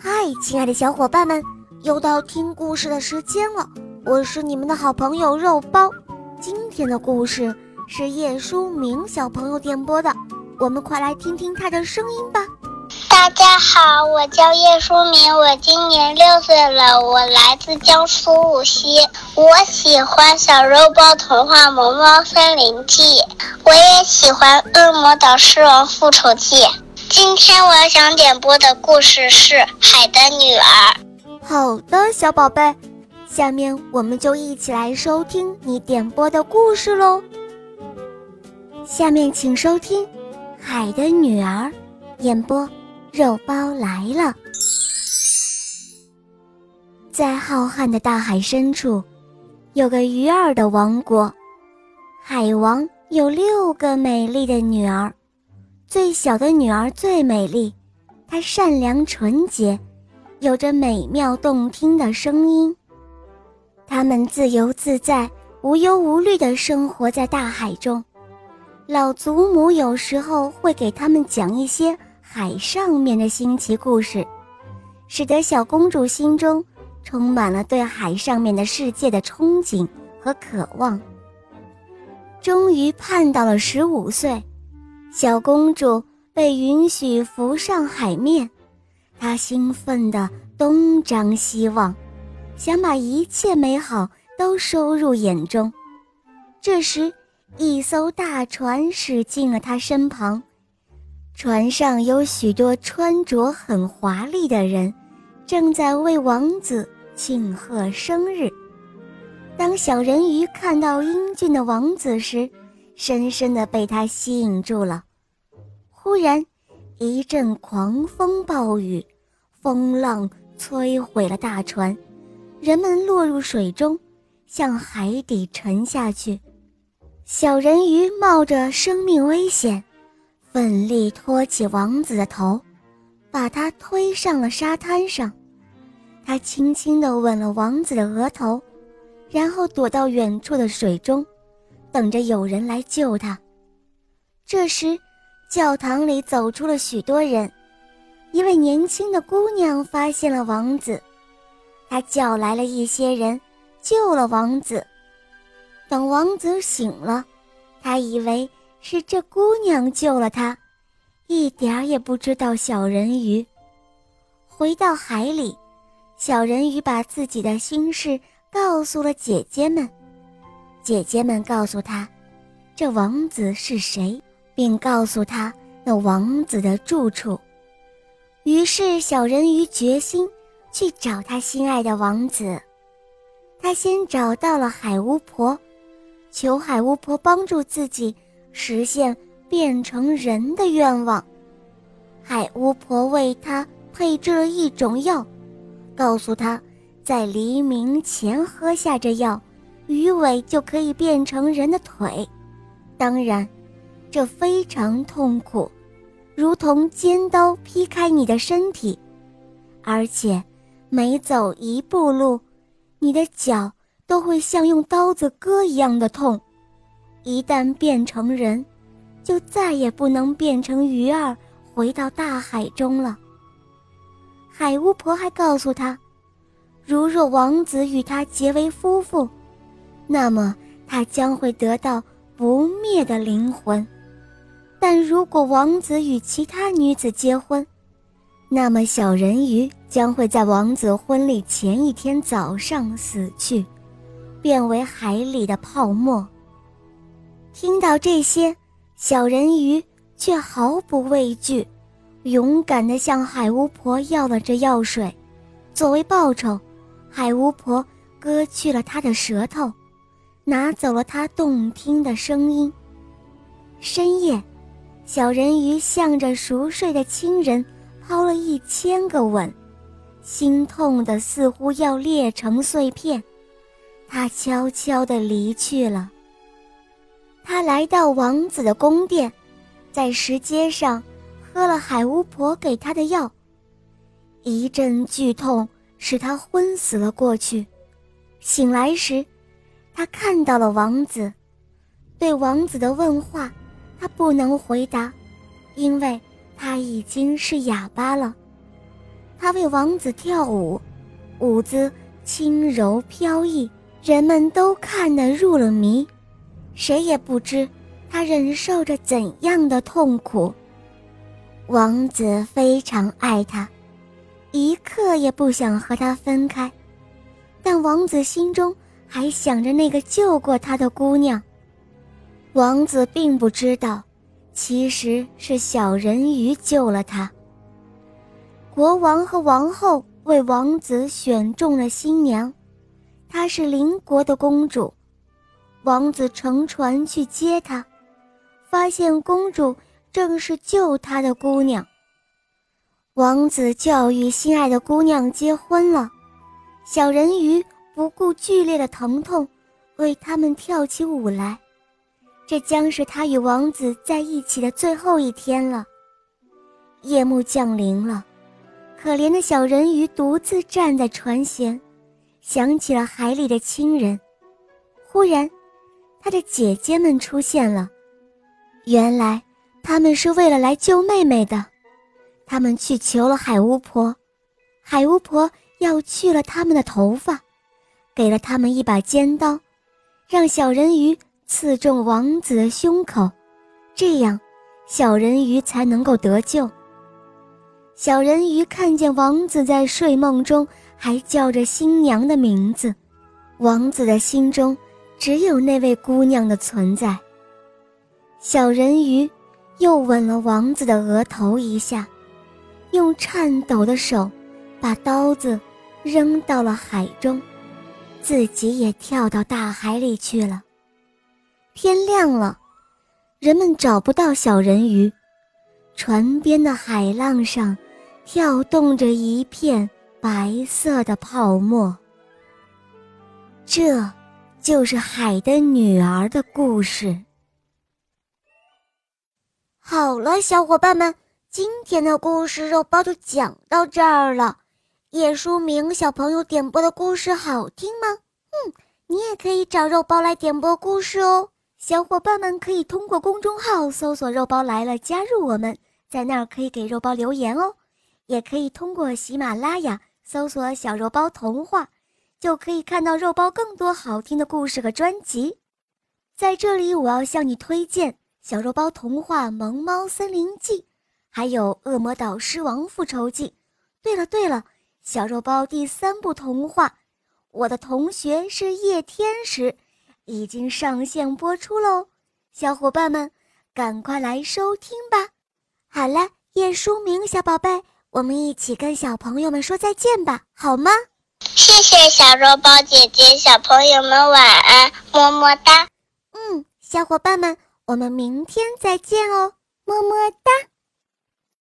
嗨，亲爱的小伙伴们，又到听故事的时间了。我是你们的好朋友肉包。今天的故事是叶书明小朋友点播的，我们快来听听他的声音吧。大家好，我叫叶书明，我今年六岁了，我来自江苏无锡。我喜欢《小肉包童话》《萌猫森林记》，我也喜欢《恶魔岛狮王复仇记》。今天我要想点播的故事是《海的女儿》。好的，小宝贝，下面我们就一起来收听你点播的故事喽。下面请收听《海的女儿》，演播肉包来了。在浩瀚的大海深处，有个鱼儿的王国。海王有六个美丽的女儿。最小的女儿最美丽，她善良纯洁，有着美妙动听的声音。她们自由自在、无忧无虑地生活在大海中。老祖母有时候会给他们讲一些海上面的新奇故事，使得小公主心中充满了对海上面的世界的憧憬和渴望。终于盼到了十五岁。小公主被允许浮上海面，她兴奋地东张西望，想把一切美好都收入眼中。这时，一艘大船驶进了她身旁，船上有许多穿着很华丽的人，正在为王子庆贺生日。当小人鱼看到英俊的王子时，深深地被他吸引住了。忽然，一阵狂风暴雨，风浪摧毁了大船，人们落入水中，向海底沉下去。小人鱼冒着生命危险，奋力托起王子的头，把他推上了沙滩上。他轻轻地吻了王子的额头，然后躲到远处的水中。等着有人来救他。这时，教堂里走出了许多人。一位年轻的姑娘发现了王子，她叫来了一些人，救了王子。等王子醒了，他以为是这姑娘救了他，一点儿也不知道小人鱼。回到海里，小人鱼把自己的心事告诉了姐姐们。姐姐们告诉他，这王子是谁，并告诉他那王子的住处。于是，小人鱼决心去找他心爱的王子。他先找到了海巫婆，求海巫婆帮助自己实现变成人的愿望。海巫婆为他配制了一种药，告诉他在黎明前喝下这药。鱼尾就可以变成人的腿，当然，这非常痛苦，如同尖刀劈开你的身体，而且每走一步路，你的脚都会像用刀子割一样的痛。一旦变成人，就再也不能变成鱼儿回到大海中了。海巫婆还告诉他，如若王子与她结为夫妇。那么他将会得到不灭的灵魂，但如果王子与其他女子结婚，那么小人鱼将会在王子婚礼前一天早上死去，变为海里的泡沫。听到这些，小人鱼却毫不畏惧，勇敢地向海巫婆要了这药水，作为报酬，海巫婆割去了他的舌头。拿走了他动听的声音。深夜，小人鱼向着熟睡的亲人抛了一千个吻，心痛的似乎要裂成碎片。他悄悄地离去了。他来到王子的宫殿，在石阶上喝了海巫婆给他的药，一阵剧痛使他昏死了过去。醒来时。他看到了王子，对王子的问话，他不能回答，因为他已经是哑巴了。他为王子跳舞，舞姿轻柔飘逸，人们都看得入了迷，谁也不知他忍受着怎样的痛苦。王子非常爱她，一刻也不想和她分开，但王子心中还想着那个救过他的姑娘。王子并不知道，其实是小人鱼救了他。国王和王后为王子选中了新娘，她是邻国的公主。王子乘船去接她，发现公主正是救他的姑娘。王子教育心爱的姑娘结婚了，小人鱼不顾剧烈的疼痛，为他们跳起舞来。这将是他与王子在一起的最后一天了。夜幕降临了。可怜的小人鱼独自站在船舷，想起了海里的亲人。忽然，他的姐姐们出现了。原来，他们是为了来救妹妹的。他们去求了海巫婆，海巫婆要去了他们的头发，给了他们一把尖刀，让小人鱼刺中王子的胸口，这样，小人鱼才能够得救。小人鱼看见王子在睡梦中还叫着新娘的名字，王子的心中只有那位姑娘的存在。小人鱼又吻了王子的额头一下，用颤抖的手把刀子扔到了海中，自己也跳到大海里去了。天亮了，人们找不到小人鱼，船边的海浪上。跳动着一片白色的泡沫。这，就是海的女儿的故事。好了，小伙伴们，今天的故事肉包就讲到这儿了。叶书明小朋友点播的故事好听吗？嗯，你也可以找肉包来点播故事哦。小伙伴们可以通过公众号搜索“肉包来了”，加入我们，在那儿可以给肉包留言哦。也可以通过喜马拉雅搜索“小肉包童话”，就可以看到肉包更多好听的故事和专辑。在这里，我要向你推荐《小肉包童话·萌猫森林记》，还有《恶魔岛狮王复仇记》。对了对了，小肉包第三部童话《我的同学是夜天使》已经上线播出喽，小伙伴们赶快来收听吧！好了，叶书明小宝贝。我们一起跟小朋友们说再见吧，好吗？谢谢小肉包姐姐，小朋友们晚安，么么哒。嗯，小伙伴们，我们明天再见哦，么么哒。